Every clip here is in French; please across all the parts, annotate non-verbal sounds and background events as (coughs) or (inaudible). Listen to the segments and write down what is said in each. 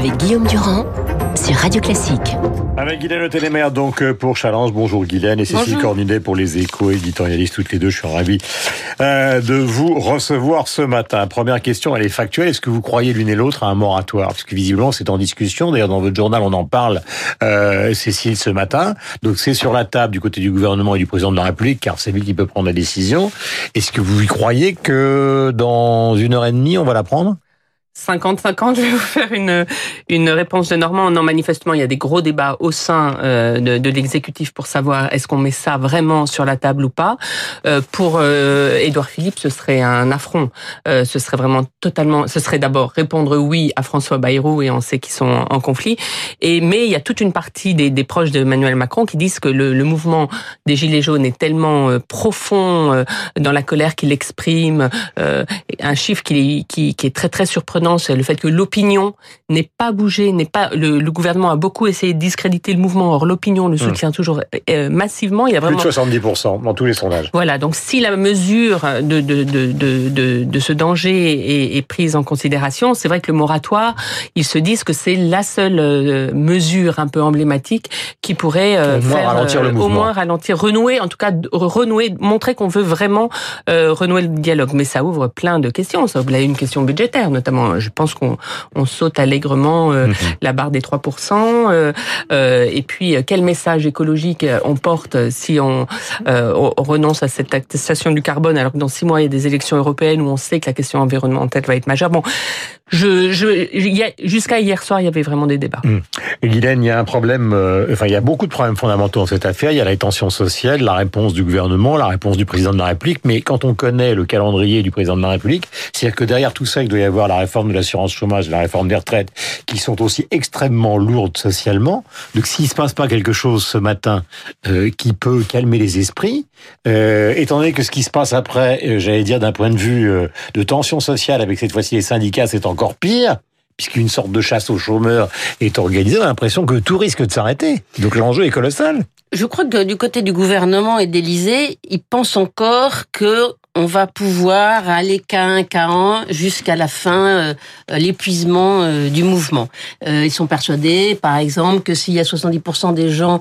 avec Guillaume Durand sur Radio Classique. Avec Guylaine Télémère, donc euh, pour Challenge. Bonjour Guylaine et Cécile Cornudet pour les échos, éditorialistes toutes les deux. Je suis ravi euh, de vous recevoir ce matin. Première question, elle est factuelle. Est-ce que vous croyez l'une et l'autre à un moratoire? Parce que visiblement c'est en discussion. D'ailleurs dans votre journal on en parle, euh, Cécile, ce matin. Donc c'est sur la table du côté du gouvernement et du président de la République, car c'est lui qui peut prendre la décision. Est-ce que vous y croyez que dans une heure et demie on va la prendre? 50-50, (laughs) je vais vous faire une, une réponse de Normand. Non, manifestement, il y a des gros débats au sein euh, de, de l'exécutif pour savoir est-ce qu'on met ça vraiment sur la table ou pas. Euh, pour euh, Édouard Philippe, ce serait un affront. Euh, ce serait vraiment totalement... Ce serait d'abord répondre oui à François Bayrou, et on sait qu'ils sont en conflit. Et, mais il y a toute une partie des, des proches d'Emmanuel Macron qui disent que le, le, mouvement des Gilets jaunes est tellement profond dans la colère qu'il exprime. un chiffre qui, qui, qui est très, très surprenant c'est le fait que l'opinion n'est pas bougé, n'est pas le, gouvernement a beaucoup essayé de discréditer le mouvement. Or l'opinion le soutient hum. toujours euh, massivement. Il y a vraiment plus de 70 dans tous les sondages. Voilà. Donc si la mesure de de de de, de, ce danger est, prise en considération, c'est vrai que le moratoire, ils se disent que c'est la seule euh, mesure un peu emblématique qui pourrait euh, au faire ralentir le au moins ralentir, renouer, en tout cas renouer, montrer qu'on veut vraiment renouer le dialogue. Mais ça ouvre plein de questions. Ça ouvre une question budgétaire, notamment je pense qu'on on saute allègrement euh, mhm. la barre des 3%. Euh, euh, et puis, quel message écologique on porte si on, on, renonce à cette taxation du carbone alors que dans six mois, il y a des élections européennes où on sait que la question environnementale va être majeure. Bon, je, je jusqu'à hier soir, il y avait vraiment des débats. Mmh. Guylaine, il y a un problème, enfin, il y a beaucoup de problèmes fondamentaux dans cette affaire. Il y a la tension sociale, la réponse du gouvernement, la réponse du président de la République. Mais quand on connaît le calendrier du président de la République, c'est-à-dire que derrière tout ça, il doit y avoir la réforme de l'assurance chômage, la réforme des retraites, qui sont aussi extrêmement lourdes socialement. Donc, s'il se passe pas quelque chose ce matin euh, qui peut calmer les esprits, euh, étant donné que ce qui se passe après, euh, j'allais dire d'un point de vue de tension sociale avec cette fois-ci les syndicats, c'est encore pire puisqu'une sorte de chasse aux chômeurs est organisée, on a l'impression que tout risque de s'arrêter. Donc l'enjeu est colossal. Je crois que du côté du gouvernement et d'Élysée, ils pensent encore que on va pouvoir aller qu'à un, qu'à un, jusqu'à la fin, euh, l'épuisement euh, du mouvement. Euh, ils sont persuadés, par exemple, que s'il y a 70% des gens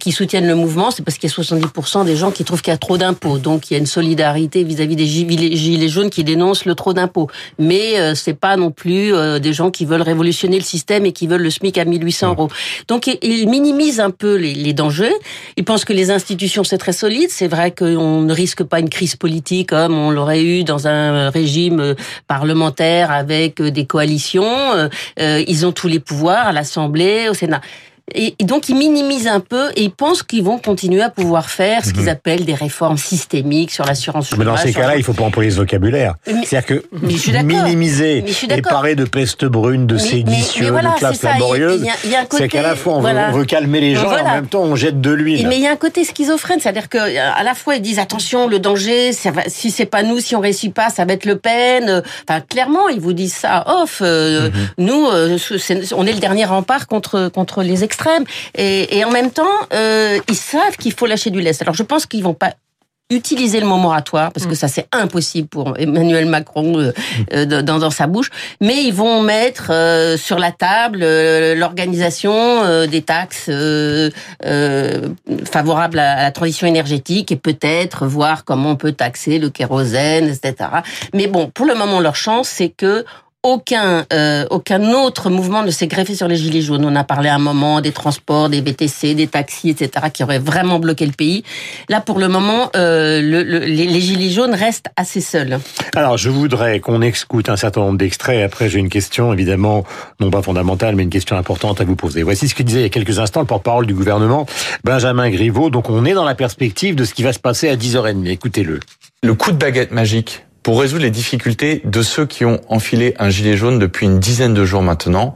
qui soutiennent le mouvement, c'est parce qu'il y a 70% des gens qui trouvent qu'il y a trop d'impôts. Donc il y a une solidarité vis-à-vis des gilets jaunes qui dénoncent le trop d'impôts. Mais c'est pas non plus des gens qui veulent révolutionner le système et qui veulent le SMIC à 1800 mmh. euros. Donc ils minimisent un peu les, les dangers. Ils pensent que les institutions c'est très solide. C'est vrai qu'on ne risque pas une crise politique comme on l'aurait eu dans un régime euh, parlementaire avec euh, des coalitions. Euh, ils ont tous les pouvoirs à l'Assemblée, au Sénat. Et, donc ils minimisent un peu et ils pensent qu'ils vont continuer à pouvoir faire ce qu'ils mhm. appellent des réformes systémiques sur l'assurance chômage. Mais dans ces cas-là, il faut pas employer ce vocabulaire. C'est-à-dire que minimiser et parler de peste brune, de séditieux, de classe laborieuse, c'est qu'à la fois on, veut, calmer les gens et en même temps on jette de l'huile. Mais il y a un côté schizophrène, c'est-à-dire que à la fois ils disent attention le danger, ça va, si c'est pas nous, si on réussit pas, ça va être Le Pen. Enfin clairement ils vous disent ça off. Euh, mhm. Nous, euh, on est le dernier rempart contre contre les extrêmes et, en même temps, euh, ils savent qu'il faut lâcher du lest. Alors je pense qu'ils vont pas utiliser le mot moratoire parce que mm. ça c'est impossible pour Emmanuel Macron euh, euh, dans, sa bouche mais ils vont mettre sur la table l'organisation des taxes favorables à, la transition énergétique et peut-être voir comment on peut taxer le kérosène etc mais bon pour le moment leur chance c'est que aucun euh, aucun autre mouvement ne s'est greffé sur les gilets jaunes. On a parlé à un moment des transports, des BTC, des taxis, etc., qui auraient vraiment bloqué le pays. Là, pour le moment, euh, le, les, gilets jaunes restent assez seuls. Alors, je voudrais qu'on écoute un certain nombre d'extraits. Après, j'ai une question, évidemment, non pas fondamentale, mais une question importante à vous poser. Voici ce que disait il y a quelques instants le porte-parole du gouvernement, Benjamin Griveaux. Donc, on est dans la perspective de ce qui va se passer à 10h30. Écoutez-le. Le coup de baguette magique pour résoudre les difficultés de ceux qui ont enfilé un gilet jaune depuis une dizaine de jours maintenant,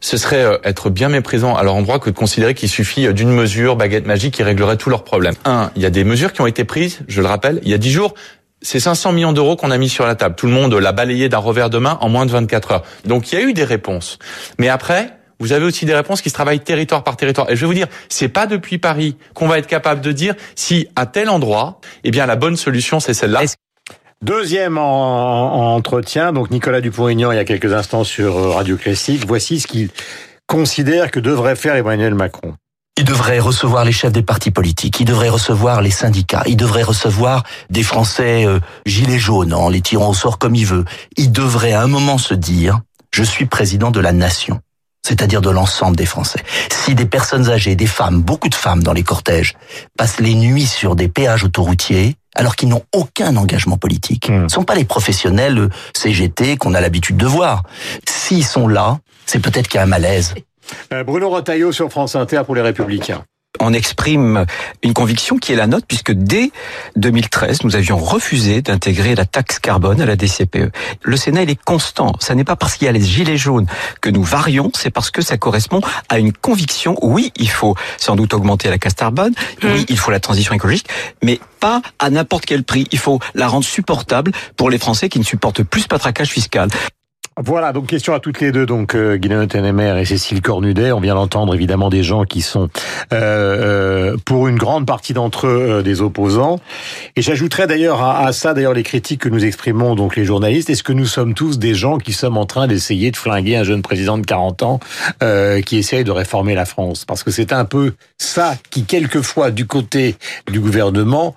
ce serait euh, être bien méprisant à leur endroit que de considérer qu'il suffit euh, d'une mesure baguette magique qui réglerait tous leurs problèmes. Un, il y a des mesures qui ont été prises, je le rappelle, il y a dix jours. C'est 500 millions d'euros qu'on a mis sur la table. Tout le monde l'a balayé d'un revers de main en moins de 24 heures. Donc il y a eu des réponses. Mais après, vous avez aussi des réponses qui se travaillent territoire par territoire. Et je vais vous dire, c'est pas depuis Paris qu'on va être capable de dire si à tel endroit, eh bien la bonne solution c'est celle-là. Deuxième en, entretien, donc Nicolas Dupont-Aignan il y a quelques instants sur euh, Radio Classique. Voici ce qu'il considère que devrait faire Emmanuel Macron. Il devrait recevoir les chefs des partis politiques, il devrait recevoir les syndicats, il devrait recevoir des Français euh, gilets jaunes en les tirant au sort comme il veut. Il devrait à un moment se dire, je suis président de la nation c'est-à-dire de l'ensemble des Français. Si des personnes âgées, des femmes, beaucoup de femmes dans les cortèges, passent les nuits sur des péages autoroutiers, alors qu'ils n'ont aucun engagement politique. Hmm. Ce ne sont pas les professionnels CGT qu'on a l'habitude de voir. S'ils sont là, c'est peut-être qu'il y a un malaise. Euh, Bruno Rotaillot sur France Inter pour les Républicains on exprime une conviction qui est la nôtre puisque dès 2013, nous avions refusé d'intégrer la taxe carbone à la DCPE. Le Sénat, il est constant. Ça n'est pas parce qu'il y a les gilets jaunes que nous varions, c'est parce que ça correspond à une conviction. Oui, il faut sans doute augmenter la taxe carbone. Oui, il faut la transition écologique, mais pas à n'importe quel prix. Il faut la rendre supportable pour les Français qui ne supportent plus ce patraquage fiscal. Voilà, donc question à toutes les deux, donc euh, Guylaine et Cécile Cornudet. On vient d'entendre évidemment des gens qui sont euh, euh pour une grande partie d'entre eux euh, des opposants. Et j'ajouterais d'ailleurs à, ça d'ailleurs les critiques que nous exprimons donc les journalistes. Est-ce que nous sommes tous des gens qui sommes en train d'essayer de flinguer un jeune président de 40 ans euh, qui essaye de réformer la France? Parce que c'est un peu ça qui quelquefois du côté du gouvernement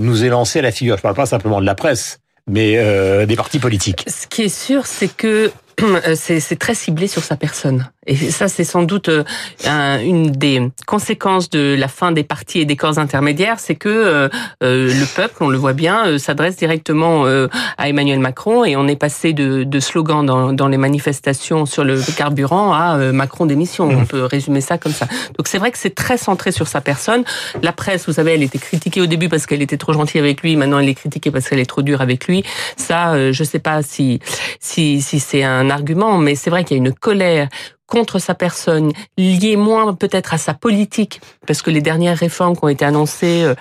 nous est lancé à la figure. Je parle pas simplement de la presse mais euh, des partis politiques. Ce qui est sûr, c'est que (clears throat) euh, c'est très ciblé sur sa personne. Et ça, c'est sans doute euh, une des conséquences de la fin des partis et des corps intermédiaires, c'est que euh, le peuple, on le voit bien, s'adresse directement à Emmanuel Macron et on est passé de, de slogans dans, dans, les manifestations sur le carburant à Macron démission. On mmh. peut résumer ça comme ça. Donc c'est vrai que c'est très centré sur sa personne. La presse, vous savez, elle était critiquée au début parce qu'elle était trop gentille avec lui. Maintenant, elle est critiquée parce qu'elle est trop dure avec lui. Ça, je sais pas si si, si c'est un argument, mais c'est vrai qu'il y a une colère contre sa personne, liée moins peut-être à sa politique, parce que les dernières réformes qui ont été annoncées euh,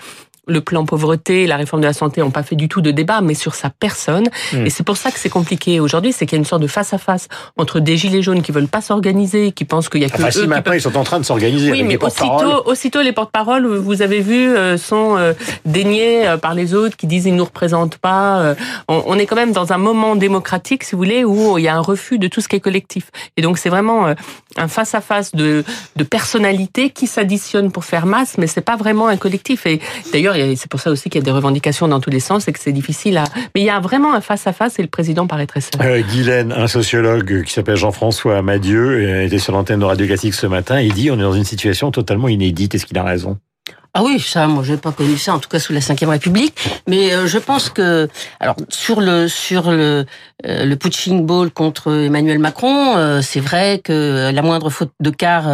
le plan pauvreté, la réforme de la santé n'ont pas fait du tout de débat, mais sur sa personne. Hmm. Et c'est pour ça que c'est compliqué aujourd'hui, c'est qu'il y a une sorte de face à face entre des gilets jaunes qui veulent pas s'organiser, qui pensent qu'il y a que enfin, si maintenant ils sont en train de s'organiser. Oui, mais aussitôt, aussitôt les porte-paroles, vous avez vu, euh, sont euh, déniés euh, par les autres qui disent ils nous représentent pas. On, est quand même dans un moment démocratique, si vous voulez, où il y a un refus de tout ce qui est collectif. Et donc c'est vraiment un face à face de, de personnalités qui s'additionnent pour faire masse, mais c'est pas vraiment un collectif. Et d'ailleurs c'est pour ça aussi qu'il y a des revendications dans tous les sens et que c'est difficile à. Mais il y a vraiment un face à face et le président paraît très seul. Euh, Guylaine, un sociologue qui s'appelle Jean-François Amadieu, était sur l'antenne de Radio Classique ce matin. Il dit on est dans une situation totalement inédite. Est-ce qu'il a raison? Ah oui, ça, moi, j'ai pas connu ça, en tout cas sous la Ve République. Mais euh, je pense que, alors, sur le sur le euh, le punching ball contre Emmanuel Macron, euh, c'est vrai que la moindre faute de quart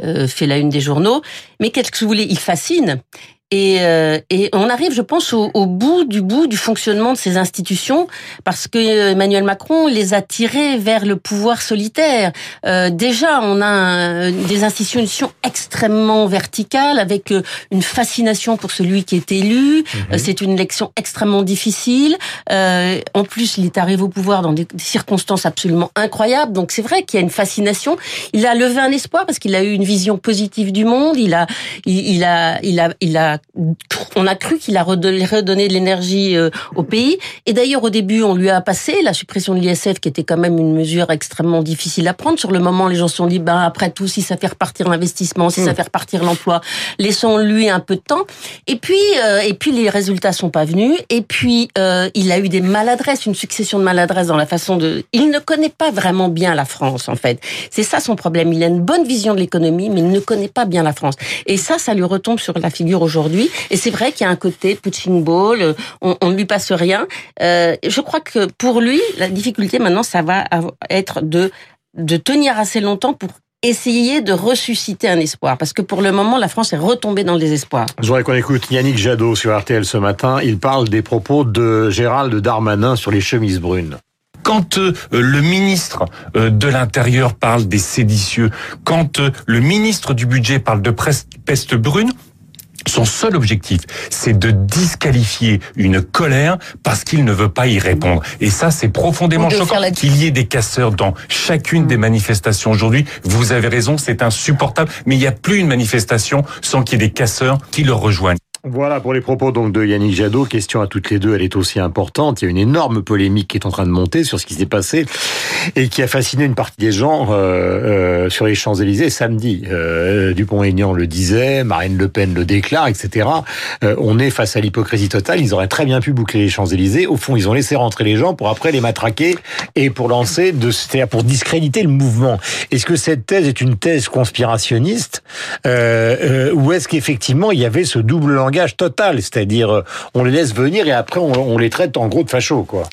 fait la une des journaux. Mais qu'est-ce que vous voulez? Il fascine. Et, euh, et, on arrive, je pense, au, au, bout du bout du fonctionnement de ces institutions, parce que Emmanuel Macron les a tirées vers le pouvoir solitaire. Euh, déjà, on a des institutions extrêmement verticales, avec euh, une fascination pour celui qui est élu. Mhm. C'est une élection extrêmement difficile. Euh, en plus, il est arrivé au pouvoir dans des circonstances absolument incroyables. Donc, c'est vrai qu'il y a une fascination. Il a levé un espoir parce qu'il a eu une vision positive du monde. Il a, il, il a, il a, il a on a cru qu'il a redonné de l'énergie euh, au pays. Et d'ailleurs, au début, on lui a passé la suppression de l'ISF, qui était quand même une mesure extrêmement difficile à prendre. Sur le moment, les gens se sont dit, ben, après tout, si ça fait repartir l'investissement, si ça hmm. fait repartir l'emploi, laissons-lui un peu de temps. Et puis, euh, et puis, les résultats sont pas venus. Et puis, euh, il a eu des maladresses, une succession de maladresses dans la façon de... Il ne connaît pas vraiment bien la France, en fait. C'est ça son problème. Il a une bonne vision de l'économie, mais il ne connaît pas bien la France. Et ça, ça lui retombe sur la figure aujourd'hui et c'est vrai qu'il y a un côté punching ball, euh, on ne lui passe rien. Euh, je crois que pour lui, la difficulté maintenant, ça va être de, de tenir assez longtemps pour essayer de ressusciter un espoir. Parce que pour le moment, la France est retombée dans le désespoir. Je voudrais qu'on écoute Yannick Jadot sur RTL ce matin. Il parle des propos de Gérald Darmanin sur les chemises brunes quand euh, le ministre de l'Intérieur parle des séditieux, quand le ministre du Budget parle de peste brune, son seul objectif, c'est de disqualifier une colère parce qu'il ne veut pas y répondre. Et ça, c'est profondément choquant qu'il y ait des casseurs dans chacune des manifestations aujourd'hui. Vous avez raison, c'est insupportable, mais il n'y a plus une manifestation sans qu'il y ait des casseurs qui le rejoignent. Voilà pour les propos donc de Yannick Jadot. Question à toutes les deux, elle est aussi importante. Il y a une énorme polémique qui est en train de monter sur ce qui s'est passé et qui a fasciné une partie des gens euh, euh, sur les Champs-Élysées samedi. Euh, Dupont-Aignan le disait, Marine Le Pen le déclare, etc. Euh, on est face à l'hypocrisie totale. Ils auraient très bien pu boucler les Champs-Élysées. Au fond, ils ont laissé rentrer les gens pour après les matraquer et pour lancer, de, c'est-à-dire pour discréditer le mouvement. Est-ce que cette thèse est une thèse conspirationniste? Ou est-ce qu'effectivement il y avait ce double langage total, c'est-à-dire euh, on les laisse venir et après on, les traite en gros de fachos, quoi.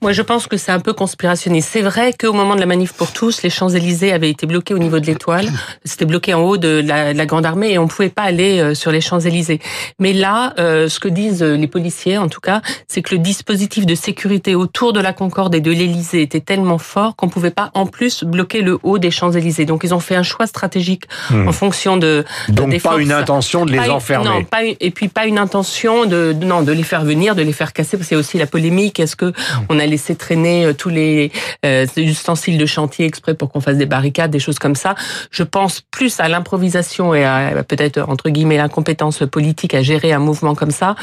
Moi, je pense que c'est un peu conspirationniste. C'est vrai qu'au moment de la manif pour tous, les Champs-Élysées avaient été bloqués au niveau de l'étoile. (coughs) C'était bloqué en haut de la, de la, Grande Armée et on ne pouvait pas aller euh, sur les Champs-Élysées. Mais là, euh, ce que disent les policiers, en tout cas, c'est que le dispositif de sécurité autour de la Concorde et de l'Élysée était tellement fort qu'on ne pouvait pas en plus bloquer le haut des Champs-Élysées. Donc, ils ont fait un choix stratégique Hmm. en fonction de Donc des pas forces. une intention de les Pas enfermer. Non, pas et puis pas une intention de, de- non de les faire venir, de les faire casser. C'est aussi la polémique. Est-ce que on a laissé traîner euh, tous les euh, ustensiles de chantier exprès pour qu'on fasse des barricades, des choses comme ça Je pense plus à l'improvisation et à peut-être entre guillemets l'incompétence politique à gérer un mouvement comme ça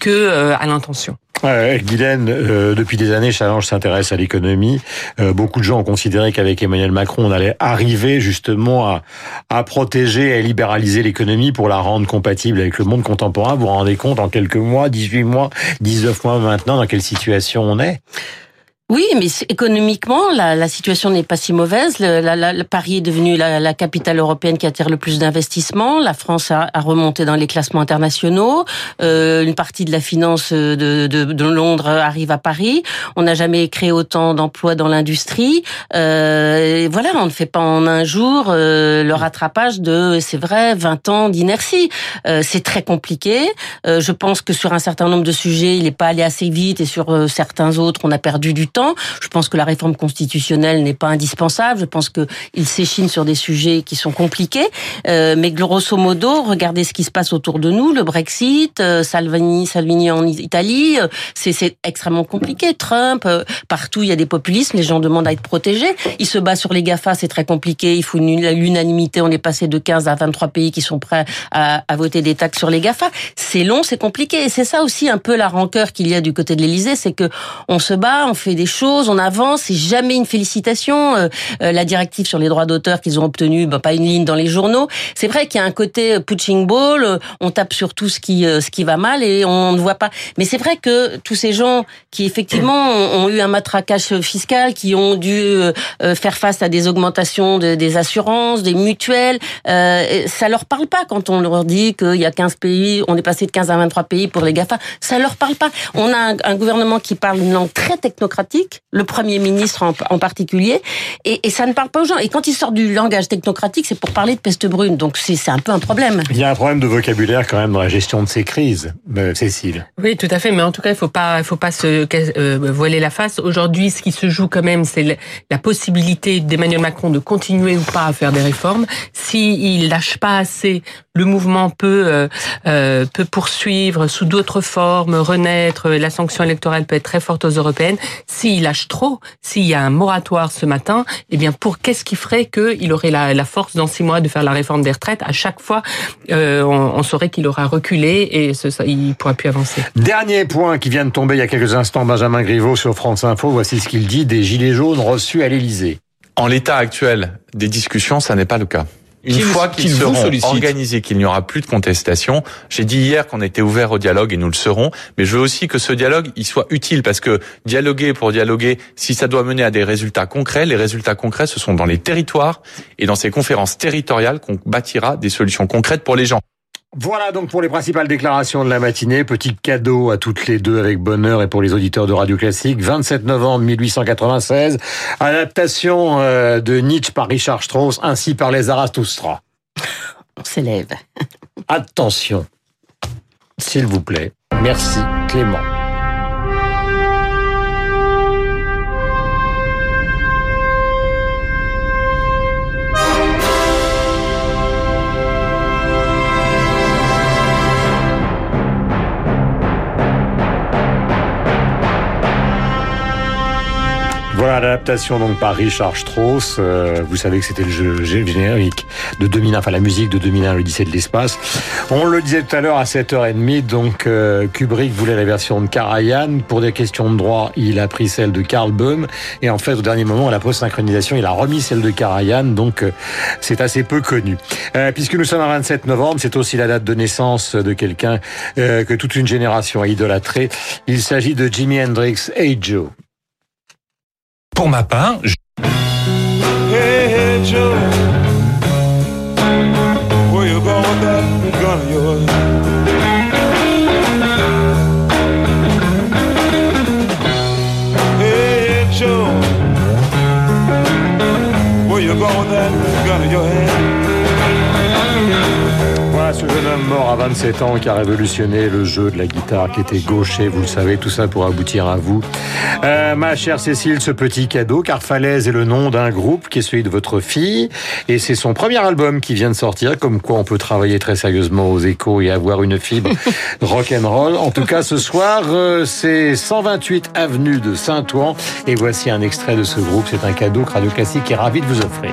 que euh, à l'intention. Ouais, Guylaine, euh, depuis des années, Challenge s'intéresse à l'économie. Euh, beaucoup de gens ont considéré qu'avec Emmanuel Macron, on allait arriver justement à, à protéger et à libéraliser l'économie pour la rendre compatible avec le monde contemporain. Vous vous rendez compte en quelques mois, 18 mois, 19 mois maintenant, dans quelle situation on est? Oui, mais économiquement, la, la situation n'est pas si mauvaise. Le, la, la- Paris est devenu la, capitale européenne qui attire le plus d'investissements. La France a, a remonté dans les classements internationaux. Euh, une partie de la finance de, de, de Londres arrive à Paris. On n'a jamais créé autant d'emplois dans l'industrie. Euh, voilà, on ne fait pas en un jour euh, le rattrapage de, c'est vrai, 20 ans d'inertie. Euh, c'est très compliqué. Euh, je pense que sur un certain nombre de sujets, il n'est pas allé assez vite et sur euh, certains autres, on a perdu du temps. Je pense que la réforme constitutionnelle n'est pas indispensable. Je pense que il s'échine sur des sujets qui sont compliqués. Euh, mais grosso modo, regardez ce qui se passe autour de nous, le Brexit, euh, Salvini, Salvini en Italie, euh, c'est extrêmement compliqué. Trump, euh, partout il y a des populismes, les gens demandent à être protégés. Il se bat sur les Gafa, c'est très compliqué. Il faut l'unanimité. On est passé de 15 à 23 pays qui sont prêts à, à voter des taxes sur les Gafa. C'est long, c'est compliqué. Et c'est ça aussi un peu la rancœur qu'il y a du côté de l'Élysée, c'est que on se bat, on fait des choses, on avance, c'est jamais une félicitation. Euh, euh, la directive sur les droits d'auteur qu'ils ont obtenue, ben, pas une ligne dans les journaux. C'est vrai qu'il y a un côté punching ball, on tape sur tout ce qui euh, ce qui va mal et on ne voit pas. Mais c'est vrai que tous ces gens qui effectivement ont, eu un matraquage fiscal, qui ont dû euh, faire face à des augmentations de- des assurances, des mutuelles, euh, ça leur parle pas quand on leur dit qu'il y a 15 pays, on est passé de 15 à 23 pays pour les GAFA. Ça leur parle pas. On a un, un gouvernement qui parle une langue très technocratique, le Premier ministre en, en particulier, et, et ça ne parle pas aux gens. Et quand il sort du langage technocratique, c'est pour parler de peste brune. Donc c'est c'est un peu un problème. Il y a un problème de vocabulaire quand même dans la gestion de ces crises, euh, Cécile. Oui, tout à fait. Mais en tout cas, il faut pas, il faut pas se euh, voiler la face. Aujourd'hui, ce qui se joue quand même, c'est la possibilité d'Emmanuel Macron de continuer ou pas à faire des réformes. S'il lâche pas assez, le mouvement peut euh, euh, peut poursuivre sous d'autres formes, renaître. La sanction électorale peut être très forte aux européennes. S'il lâche trop, s'il y a un moratoire ce matin, eh bien, pour qu'est-ce qui ferait qu'il aurait la, la force dans six mois de faire la réforme des retraites? À chaque fois, euh, on, on saurait qu'il aura reculé et ce, ça, il pourra plus avancer. Dernier point qui vient de tomber il y a quelques instants, Benjamin Griveaux sur France Info. Voici ce qu'il dit des gilets jaunes reçus à l'Élysée. En l'état actuel des discussions, ça n'est pas le cas. Une fois qu'ils seront organisés, qu'il n'y aura plus de contestation, j'ai dit hier qu'on était ouvert au dialogue et nous le serons, mais je veux aussi que ce dialogue il soit utile parce que dialoguer pour dialoguer, si ça doit mener à des résultats concrets, les résultats concrets ce sont dans les territoires et dans ces conférences territoriales qu'on bâtira des solutions concrètes pour les gens. Voilà donc pour les principales déclarations de la matinée. Petit cadeau à toutes les deux avec bonheur et pour les auditeurs de Radio Classique. 27 novembre 1896. Adaptation euh, de Nietzsche par Richard Strauss ainsi par les Zarathustra. (laughs) On s'élève. Attention. S'il vous plaît. Merci Clément. Voilà l'adaptation donc par Richard Strauss. Euh, vous savez que c'était le jeu générique de 2001, enfin la musique de 2001, l'Odyssée de l'espace. On le disait tout à l'heure à 7h30, donc euh, Kubrick voulait la version de Karajan. Pour des questions de droit, il a pris celle de Karl Böhm. Et en fait, au dernier moment, à la post-synchronisation, il a remis celle de Karajan. Donc, euh, c'est assez peu connu. puisque nous sommes à 27 novembre, c'est aussi la date de naissance de quelqu'un que toute une génération a idolâtré. Il s'agit de Jimi Hendrix. Hey Joe. Pour ma part, je... 17 ans qui a révolutionné le jeu de la guitare, qui était gaucher, vous le savez, tout ça pour aboutir à vous. Euh, ma chère Cécile, ce petit cadeau, car Falaise est le nom d'un groupe qui est celui de votre fille, et c'est son premier album qui vient de sortir, comme quoi on peut travailler très sérieusement aux échos et avoir une fibre (laughs) rock and roll. En tout cas, ce soir, euh, c'est 128 avenue de Saint-Ouen, et voici un extrait de ce groupe. C'est un cadeau que Radio Classique est ravi de vous offrir.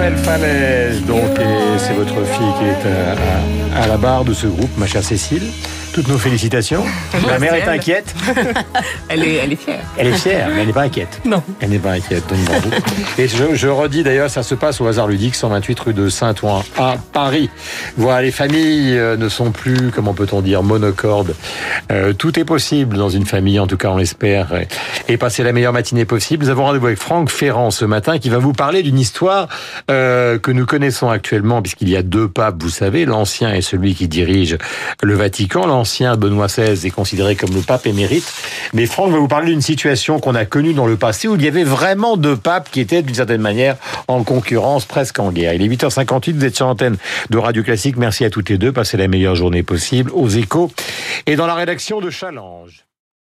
S'appelle Falaise, donc, c'est votre fille qui est à la barre de ce groupe, ma chère Cécile. Toutes nos félicitations. (laughs) La mère est inquiète. (laughs) elle, est, elle est fière. Elle est fière, mais elle n'est pas inquiète. Non. Elle n'est pas inquiète. Donc, Et je, je, redis d'ailleurs, ça se passe au hasard ludique, 128 rue de Saint-Ouen à Paris. Voilà, les familles euh, ne sont plus, comment peut-on dire, monocordes. Euh, tout est possible dans une famille, en tout cas on l'espère, et passer la meilleure matinée possible. Nous avons rendez-vous avec Franck Ferrand ce matin qui va vous parler d'une histoire euh, que nous connaissons actuellement, puisqu'il y a deux papes, vous savez, l'ancien et celui qui dirige le Vatican Benoît XVI est considéré comme le pape émérite. Mais Franck va vous parler d'une situation qu'on a connue dans le passé où il y avait vraiment deux papes qui étaient d'une certaine manière en concurrence, presque en guerre. Il est 8h58, vous êtes sur l'antenne de Radio Classique. Merci à toutes les deux. Passez la meilleure journée possible aux échos et dans la rédaction de Challenge.